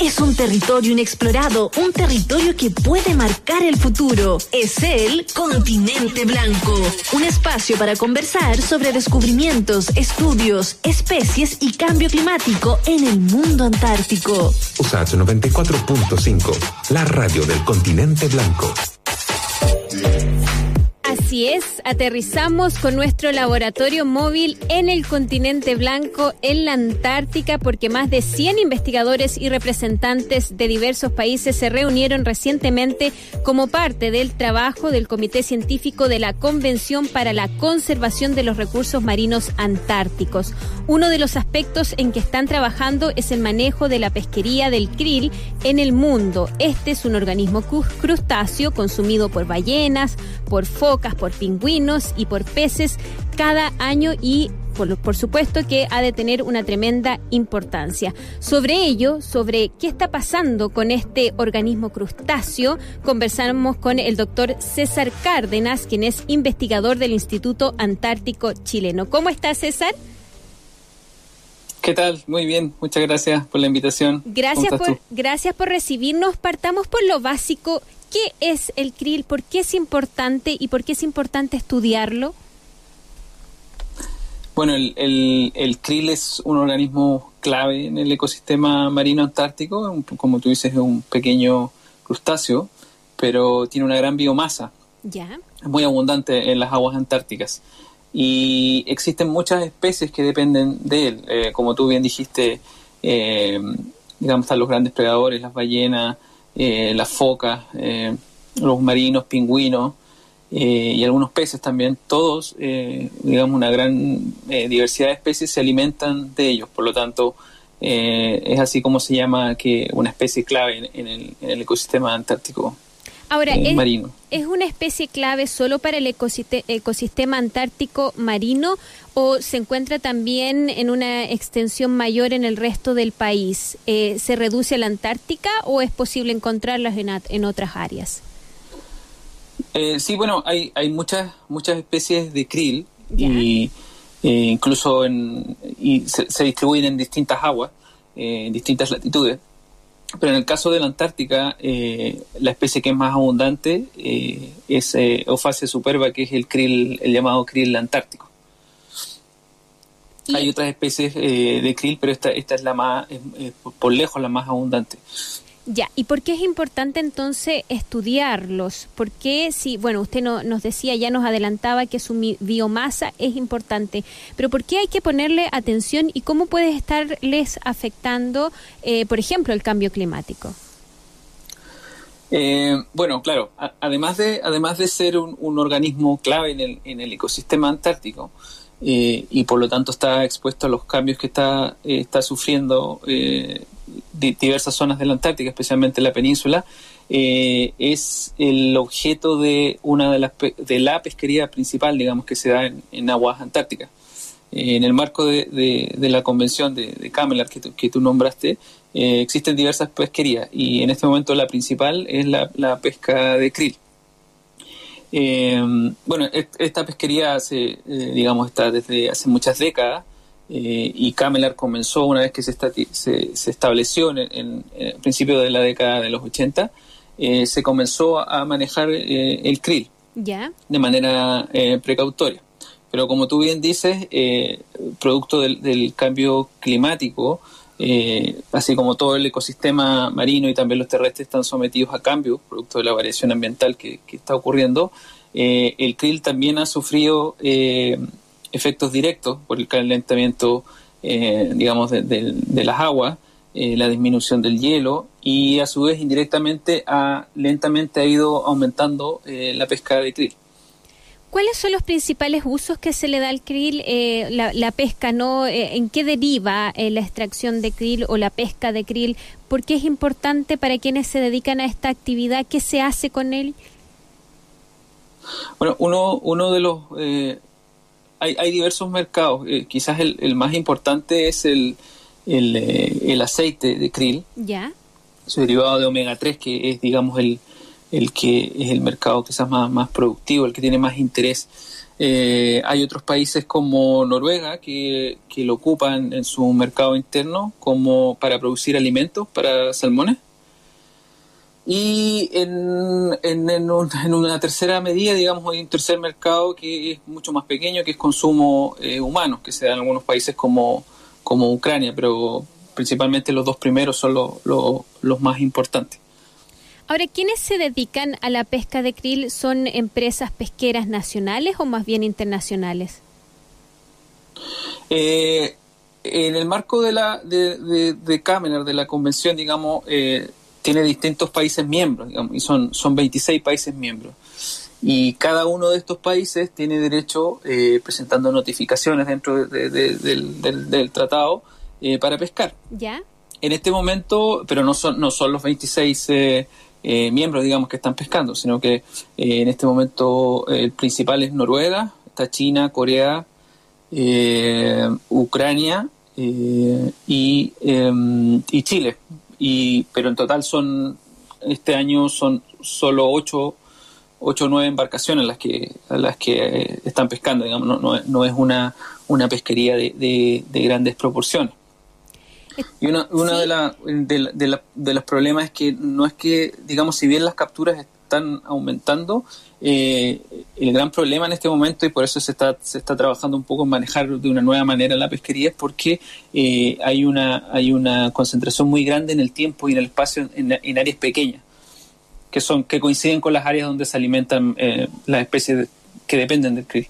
Es un territorio inexplorado, un territorio que puede marcar el futuro. Es el continente blanco. Un espacio para conversar sobre descubrimientos, estudios, especies y cambio climático en el mundo antártico. USACH 94.5, la radio del continente blanco. Así es, aterrizamos con nuestro laboratorio móvil en el continente blanco, en la Antártica, porque más de 100 investigadores y representantes de diversos países se reunieron recientemente como parte del trabajo del Comité Científico de la Convención para la Conservación de los Recursos Marinos Antárticos. Uno de los aspectos en que están trabajando es el manejo de la pesquería del krill en el mundo. Este es un organismo crustáceo consumido por ballenas, por focas, por pingüinos y por peces cada año y por, por, supuesto que ha de tener una tremenda importancia. Sobre ello, sobre qué está pasando con este organismo crustáceo, conversamos con el doctor César Cárdenas, quien es investigador del Instituto Antártico Chileno. ¿Cómo está César? ¿Qué tal? Muy bien, muchas gracias por la invitación. Gracias por, gracias por recibirnos. Partamos por lo básico. ¿Qué es el krill? ¿Por qué es importante y por qué es importante estudiarlo? Bueno, el, el, krill es un organismo clave en el ecosistema marino antártico. Como tú dices, es un pequeño crustáceo, pero tiene una gran biomasa. Ya. Es muy abundante en las aguas antárticas. Y existen muchas especies que dependen de él. Eh, como tú bien dijiste, eh, digamos, están los grandes predadores, las ballenas, eh, las focas, eh, los marinos, pingüinos eh, y algunos peces también, todos, digamos, una gran diversidad de especies se alimentan de ellos. Por lo tanto, es así como se llama que una especie clave en, el, ecosistema antártico. Ahora, es, una especie clave solo para el ecosistema, antártico marino o se encuentra también en una extensión mayor en el resto del país? Eh, ¿Se reduce a la Antártica o es posible encontrarlas en, otras áreas? Eh, sí, bueno, hay, hay muchas, muchas especies de krill y eh, incluso en, y se, se, distribuyen en distintas aguas, en distintas latitudes. Pero en el caso de la Antártica, eh, la especie que es más abundante eh, es eh, superba, que es el krill, el llamado krill antártico. Hay otras especies eh, de krill, pero esta, esta es la más, por lejos la más abundante. Ya, ¿y por qué es importante entonces estudiarlos? ¿Por qué si, bueno, usted no, nos decía, ya nos adelantaba que su biomasa es importante, pero ¿por qué hay que ponerle atención y cómo puede estarles afectando, eh, por ejemplo, el cambio climático? Eh, bueno, claro, además, de, además de ser un, organismo clave en el, en el ecosistema antártico, eh, y por lo tanto está expuesto a los cambios que está, está sufriendo diversas zonas de la Antártica, especialmente la península, eh, es el objeto de una de las de la pesquería principal, digamos, que se da en, aguas antárticas. Eh, en el marco de, la convención de, de que, que tú nombraste, eh, existen diversas pesquerías y en este momento la principal es la, pesca de krill. bueno, esta pesquería se, digamos, está desde hace muchas décadas eh, y Camelar comenzó una vez que se, se, estableció en, el principio de la década de los 80, eh, se comenzó a manejar eh, el krill de manera precautoria. Pero como tú bien dices, producto del, cambio climático, así como todo el ecosistema marino y también los terrestres están sometidos a cambios, producto de la variación ambiental que, que está ocurriendo, el krill también ha sufrido efectos directos por el calentamiento, eh, digamos, de, las aguas, eh, la disminución del hielo y a su vez indirectamente ha, lentamente ha ido aumentando eh, la pesca de krill. ¿Cuáles son los principales usos que se le da al krill, la, pesca, no? ¿En qué deriva la extracción de krill o la pesca de krill? ¿Por qué es importante para quienes se dedican a esta actividad? ¿Qué se hace con él? Bueno, uno, uno de los hay, hay diversos mercados. Eh, quizás el, el, más importante es el, el, eh, el aceite de krill. Ya. Su derivado de omega 3, que es, digamos, el, el que es el mercado quizás más, más productivo, el que tiene más interés. Eh, hay otros países como Noruega que, que, lo ocupan en su mercado interno como para producir alimentos para salmones. Y en, en, en, una tercera medida, digamos, hay un tercer mercado que es mucho más pequeño, que es consumo eh, humano, que se da en algunos países como, como Ucrania, pero principalmente los dos primeros son los más importantes. Ahora, ¿quiénes se dedican a la pesca de krill son empresas pesqueras nacionales o más bien internacionales? Eh, en el marco de la de, de, de la convención, digamos, eh, tiene distintos países miembros, digamos, y son, son 26 países miembros. Y cada uno de estos países tiene derecho, eh, presentando notificaciones dentro del, tratado, eh, para pescar. ¿Ya? En este momento, pero no son, no son los 26 eh, miembros, digamos, que están pescando, sino que en este momento el principal es Noruega, está China, Corea, Ucrania y, em, y Chile y, pero en total son, este año son solo ocho, ocho o nueve embarcaciones las que, las que eh, están pescando, digamos, no, no, no es una, una pesquería de, de, grandes proporciones. Y una, una de, la, de, de, de, los problemas es que no es que, digamos, si bien las capturas están aumentando, eh, el gran problema en este momento, y por eso se está, se está trabajando un poco en manejar de una nueva manera la pesquería, es porque eh, hay, una, hay una concentración muy grande en el tiempo y en el espacio en, áreas pequeñas, que, son, que coinciden con las áreas donde se alimentan eh, las especies que dependen del krill.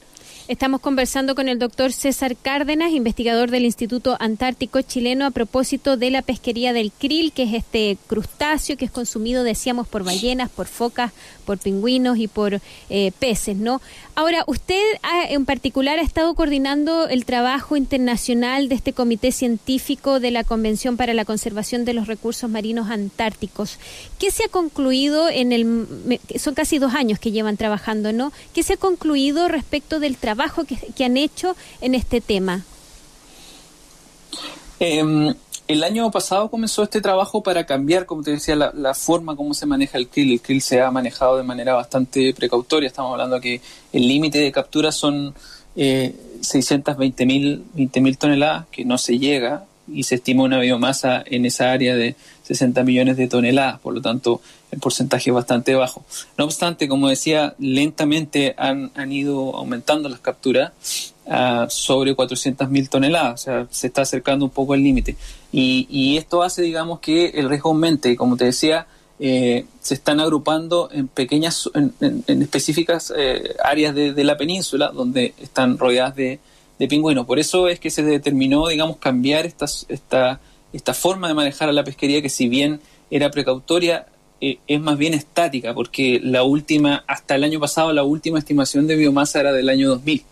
Estamos conversando con el doctor César Cárdenas, investigador del Instituto Antártico Chileno, a propósito de la pesquería del krill, que es este crustáceo que es consumido, decíamos, por ballenas, por focas, por pingüinos y por eh, peces, ¿no? Ahora, usted en particular ha estado coordinando el trabajo internacional de este comité científico de la Convención para la Conservación de los Recursos Marinos Antárticos. ¿Qué se ha concluido en el... son casi dos años que llevan trabajando, ¿no? ¿Qué se ha concluido respecto del trabajo que, han hecho en este tema? Eh, el año pasado comenzó este trabajo para cambiar, como te decía, la, forma como se maneja el krill. El krill se ha manejado de manera bastante precautoria. Estamos hablando que el límite de captura son eh, 620 mil toneladas, que no se llega, y se estima una biomasa en esa área de 60 millones de toneladas. Por lo tanto, el porcentaje es bastante bajo. No obstante, como decía, lentamente han, han ido aumentando las capturas a sobre 400.000 toneladas, o sea, se está acercando un poco al límite. Y, y, esto hace, digamos, que el riesgo aumente. Y como te decía, eh, se están agrupando en pequeñas, en, específicas eh, áreas de, de, la península donde están rodeadas de, de, pingüinos. Por eso es que se determinó, digamos, cambiar esta, esta, esta forma de manejar a la pesquería que si bien era precautoria, eh, es más bien estática, porque la última, hasta el año pasado, la última estimación de biomasa era del año 2000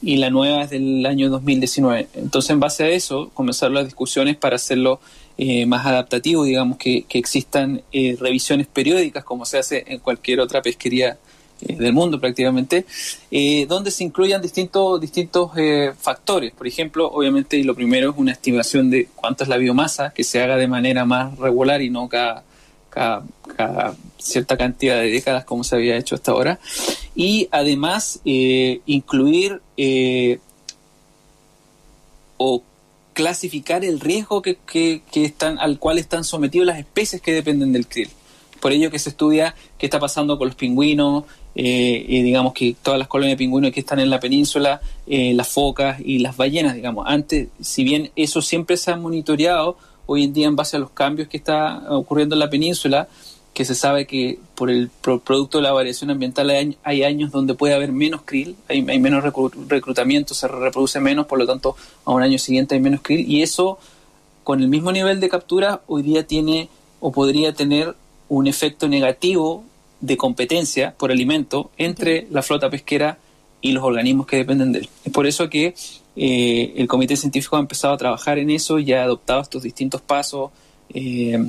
y la nueva es del año 2019. Entonces, en base a eso, comenzar las discusiones para hacerlo eh, más adaptativo, digamos, que, que existan eh, revisiones periódicas, como se hace en cualquier otra pesquería del mundo prácticamente, eh, donde se incluyan distintos, distintos eh, factores. Por ejemplo, obviamente, lo primero es una estimación de cuánto es la biomasa, que se haga de manera más regular y no cada cada, cierta cantidad de décadas como se había hecho hasta ahora. Y además eh, incluir eh, o clasificar el riesgo que, que, están, al cual están sometidos las especies que dependen del krill. Por ello que se estudia qué está pasando con los pingüinos, eh, y digamos que todas las colonias de pingüinos que están en la península, las focas y las ballenas, digamos. Antes, si bien eso siempre se ha monitoreado, hoy en día en base a los cambios que está ocurriendo en la península, que se sabe que por el producto de la variación ambiental hay, años donde puede haber menos krill, hay, menos reclutamiento, se reproduce menos, por lo tanto a un año siguiente hay menos krill y eso con el mismo nivel de captura hoy día tiene o podría tener un efecto negativo de competencia por alimento entre la flota pesquera y los organismos que dependen de él. Es por eso que eh, el comité científico ha empezado a trabajar en eso y ha adoptado estos distintos pasos, eh,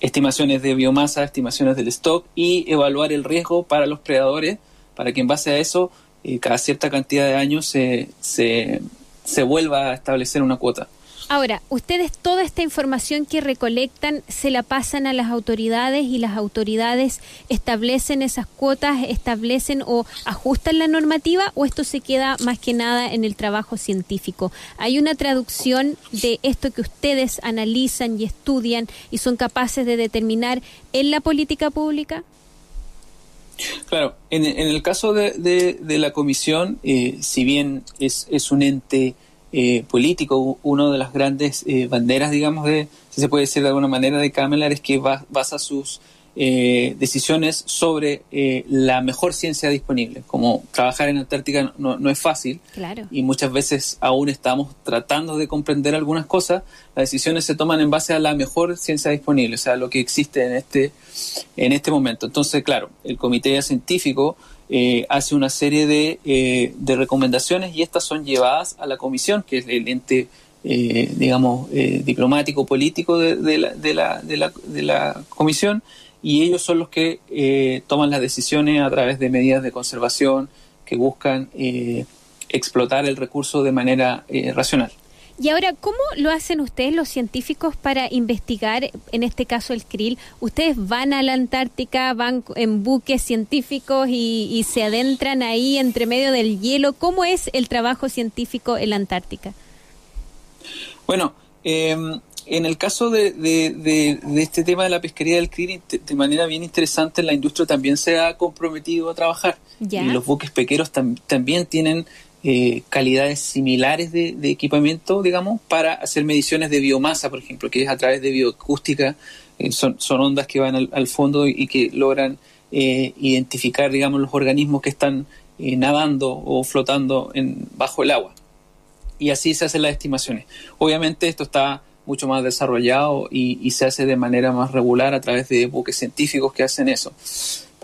estimaciones de biomasa, estimaciones del stock y evaluar el riesgo para los predadores, para que en base a eso, eh, cada cierta cantidad de años se, se, se vuelva a establecer una cuota. Ahora, ustedes toda esta información que recolectan se la pasan a las autoridades y las autoridades establecen esas cuotas, establecen o ajustan la normativa o esto se queda más que nada en el trabajo científico. ¿Hay una traducción de esto que ustedes analizan y estudian y son capaces de determinar en la política pública? Claro, en, el caso de, la comisión, eh, si bien es, es un ente eh, político, una de las grandes eh, banderas, digamos, de, si se puede decir de alguna manera, de Camelar es que basa sus eh, decisiones sobre la mejor ciencia disponible. Como trabajar en Antártica no, es fácil y muchas veces aún estamos tratando de comprender algunas cosas, las decisiones se toman en base a la mejor ciencia disponible, o sea, lo que existe en este, en este momento. Entonces, claro, el comité científico eh, hace una serie de, eh, de, recomendaciones y estas son llevadas a la comisión, que es el ente, eh, digamos, diplomático, político de, la, la, de la comisión, y ellos son los que toman las decisiones a través de medidas de conservación que buscan explotar el recurso de manera racional. Y ahora, ¿cómo lo hacen ustedes los científicos para investigar, en este caso el krill? Ustedes van a la Antártica, van en buques científicos y, se adentran ahí entre medio del hielo. ¿Cómo es el trabajo científico en la Antártica? Bueno, em, en el caso de, este tema de la pesquería del krill, de manera bien interesante, la industria también se ha comprometido a trabajar. Y los buques pequeros también tienen eh, calidades similares de, equipamiento, digamos, para hacer mediciones de biomasa, por ejemplo, que es a través de bioacústica, eh, son, ondas que van al, fondo y, que logran eh, identificar, digamos, los organismos que están nadando o flotando en, bajo el agua. Y así se hacen las estimaciones. Obviamente esto está mucho más desarrollado y, y se hace de manera más regular a través de buques científicos que hacen eso.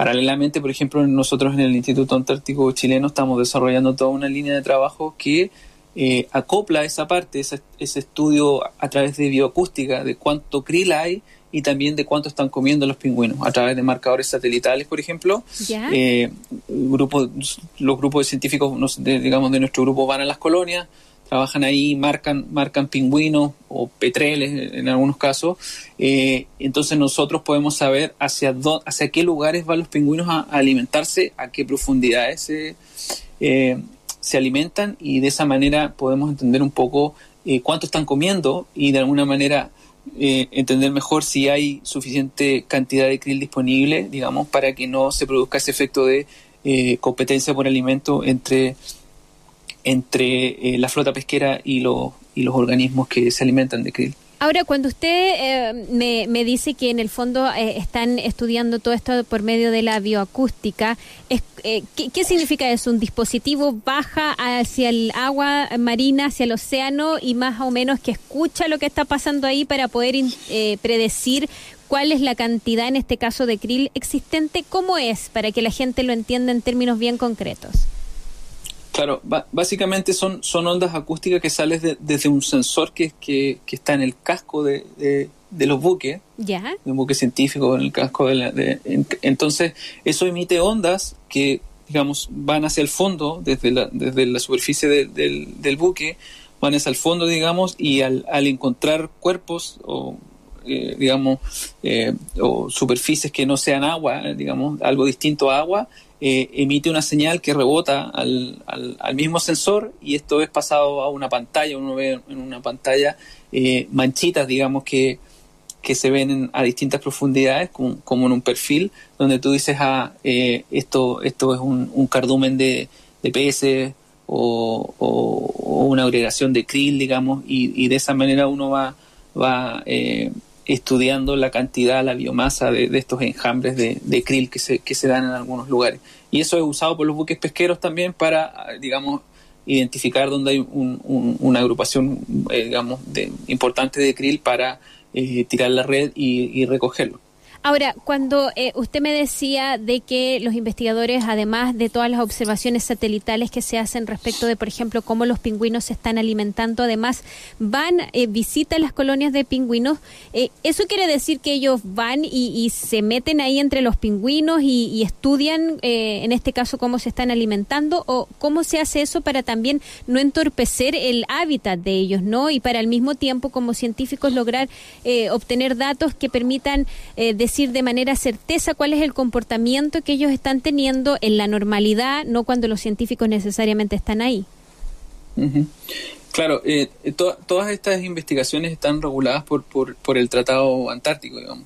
Paralelamente, por ejemplo, nosotros en el Instituto Antártico Chileno estamos desarrollando toda una línea de trabajo que eh, acopla esa parte, ese, estudio a través de bioacústica, de cuánto krill hay y también de cuánto están comiendo los pingüinos, a través de marcadores satelitales, por ejemplo. Eh, los grupos de científicos, digamos, de nuestro grupo van a las colonias, trabajan ahí, marcan, marcan pingüinos o petreles en algunos casos. Eh, entonces nosotros podemos saber hacia, hacia qué lugares van los pingüinos a, alimentarse, a qué profundidades se, eh, se alimentan y de esa manera podemos entender un poco eh, cuánto están comiendo y de alguna manera entender mejor si hay suficiente cantidad de krill disponible, digamos, para que no se produzca ese efecto de competencia por alimento entre entre eh, la flota pesquera y, los y los organismos que se alimentan de krill. Ahora, cuando usted eh, me, dice que en el fondo eh, están estudiando todo esto por medio de la bioacústica, es, ¿qué, significa eso? ¿Un dispositivo baja hacia el agua marina, hacia el océano y más o menos que escucha lo que está pasando ahí para poder predecir cuál es la cantidad, en este caso, de krill existente? ¿Cómo es? Para que la gente lo entienda en términos bien concretos. Claro, básicamente son, son ondas acústicas que salen desde un sensor que, que, está en el casco de, de, los buques, ¿Ya? de un buque científico en el casco de, la, entonces eso emite ondas que digamos van hacia el fondo desde la, desde la superficie del, del buque van hacia el fondo digamos y al, al encontrar cuerpos o eh, digamos eh, o superficies que no sean agua digamos algo distinto a agua eh, emite una señal que rebota al, al, mismo sensor y esto es pasado a una pantalla, uno ve en una pantalla eh, manchitas, digamos, que, que se ven a distintas profundidades, como, en un perfil, donde tú dices, ah, eh, esto, esto es un, un cardumen de, de peces o, o, una agregación de krill, digamos, y, y de esa manera uno va, va estudiando la cantidad, la biomasa de, estos enjambres de, krill que se, que se dan en algunos lugares. Y eso es usado por los buques pesqueros también para, digamos, identificar dónde hay una agrupación, eh, digamos, de, importante de krill para eh, tirar la red y, recogerlo. Ahora, cuando eh, usted me decía de que los investigadores, además de todas las observaciones satelitales que se hacen respecto de, por ejemplo, cómo los pingüinos se están alimentando, además van, eh, visitan las colonias de pingüinos, eh, ¿eso quiere decir que ellos van y, se meten ahí entre los pingüinos y, estudian, eh, en este caso, cómo se están alimentando? ¿O cómo se hace eso para también no entorpecer el hábitat de ellos, ¿no? Y para al mismo tiempo, como científicos, lograr obtener datos que permitan decir de manera certeza cuál es el comportamiento que ellos están teniendo en la normalidad, no cuando los científicos necesariamente están ahí. Claro, eh, todas estas investigaciones están reguladas por, por, el Tratado Antártico, digamos.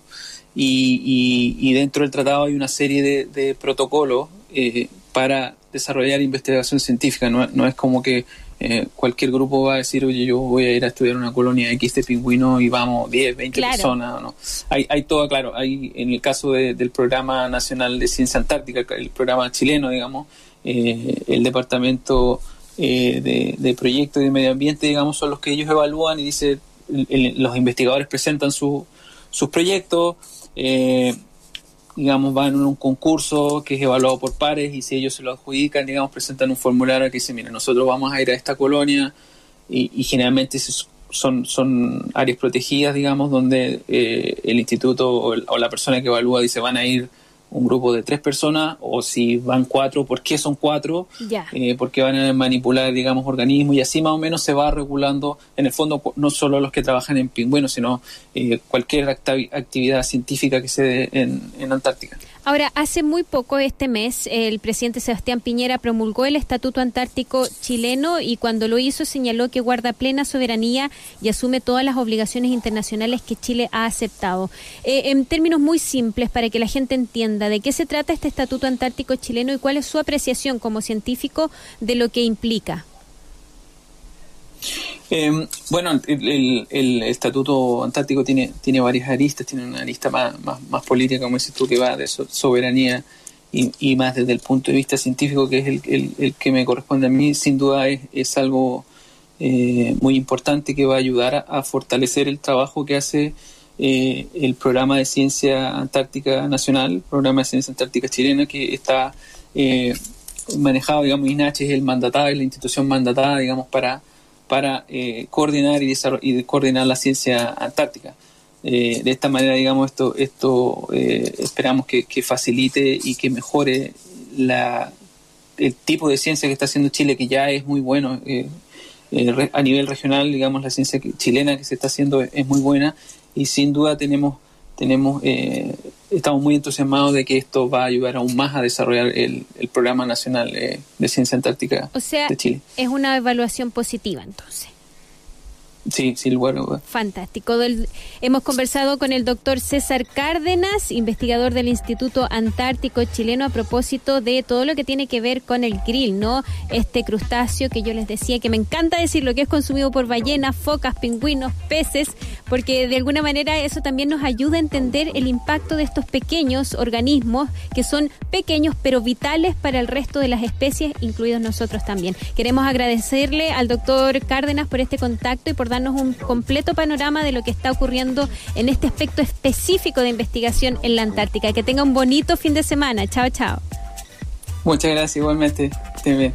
Y, dentro del tratado hay una serie de, protocolos eh, para desarrollar investigación científica. No, es como que eh, cualquier grupo va a decir, oye, yo voy a ir a estudiar una colonia X de pingüino y vamos 10, 20 personas. ¿no? Hay, hay todo, claro, hay en el caso del Programa Nacional de Ciencia Antártica, el programa chileno, digamos, el departamento eh, de, proyectos y de medio ambiente, digamos, son los que ellos evalúan y dice, los investigadores presentan sus proyectos, eh, digamos, van a un concurso que es evaluado por pares y si ellos se lo adjudican, digamos, presentan un formulario que dice, mira, nosotros vamos a ir a esta colonia y, generalmente son, son áreas protegidas, digamos, donde eh, el instituto o, la persona que evalúa dice, van a ir un grupo de tres personas o si van cuatro, ¿por qué son cuatro? Eh, porque van a manipular, digamos, organismos y así más o menos se va regulando, en el fondo, no solo los que trabajan en pingüinos, sino eh, cualquier actividad científica que se dé en Antártica. Ahora, hace muy poco este mes, el presidente Sebastián Piñera promulgó el Estatuto Antártico chileno y cuando lo hizo señaló que guarda plena soberanía y asume todas las obligaciones internacionales que Chile ha aceptado. Eh, en términos muy simples, para que la gente entienda de qué se trata este Estatuto Antártico chileno y cuál es su apreciación como científico de lo que implica. Eh, bueno, el, Estatuto Antártico tiene, tiene varias aristas, tiene una arista más, más, política, como dices tú, que va de soberanía y, más desde el punto de vista científico, que es el, que me corresponde a mí, sin duda es, es algo eh, muy importante que va a ayudar a, fortalecer el trabajo que hace eh, el programa de ciencia antártica nacional, programa de ciencia antártica chilena, que está eh, manejado, digamos, INACH es el mandatado, es la institución mandatada, digamos, para para eh, coordinar y, y coordinar la ciencia antártica. Eh, de esta manera, digamos, esto, esto eh, esperamos que, facilite y que mejore la, el tipo de ciencia que está haciendo Chile, que ya es muy bueno. a nivel regional, digamos, la ciencia chilena que se está haciendo es muy buena y sin duda tenemos tenemos eh, estamos muy entusiasmados de que esto va a ayudar aún más a desarrollar el, el programa nacional de ciencia antártica o sea, de Chile. Es una evaluación positiva entonces. Sí, sí, bueno. Fantástico. hemos conversado con el doctor César Cárdenas, investigador del Instituto Antártico Chileno, a propósito de todo lo que tiene que ver con el grill, ¿no? Este crustáceo que yo les decía que me encanta decir lo que es consumido por ballenas, focas, pingüinos, peces, porque de alguna manera eso también nos ayuda a entender el impacto de estos pequeños organismos que son pequeños pero vitales para el resto de las especies, incluidos nosotros también. Queremos agradecerle al doctor Cárdenas por este contacto y por darnos un completo panorama de lo que está ocurriendo en este aspecto específico de investigación en la Antártica. Que tenga un bonito fin de semana. Chao, chao. Muchas gracias, igualmente. Bien.